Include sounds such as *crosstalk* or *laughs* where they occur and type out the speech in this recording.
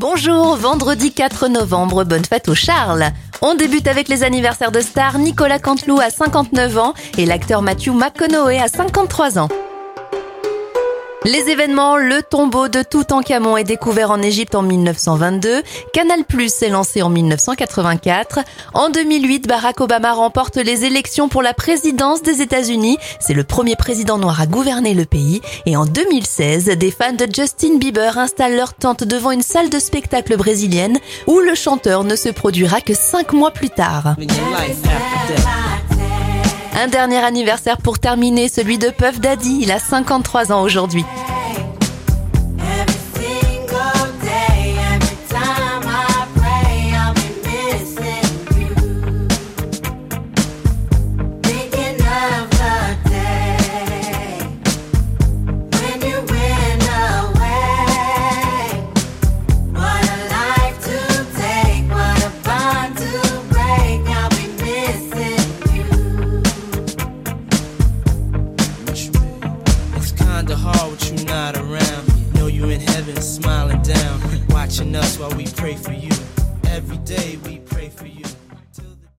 Bonjour, vendredi 4 novembre, bonne fête au Charles. On débute avec les anniversaires de stars, Nicolas Canteloup à 59 ans et l'acteur Matthew McConaughey à 53 ans. Les événements, le tombeau de Toutankhamon est découvert en Égypte en 1922, Canal Plus est lancé en 1984, en 2008 Barack Obama remporte les élections pour la présidence des États-Unis, c'est le premier président noir à gouverner le pays, et en 2016 des fans de Justin Bieber installent leur tente devant une salle de spectacle brésilienne où le chanteur ne se produira que cinq mois plus tard. Un dernier anniversaire pour terminer, celui de Puff Daddy. Il a 53 ans aujourd'hui. Kinda hard with you not around. Know you in heaven smiling down, *laughs* watching us while we pray for you. Every day we pray for you.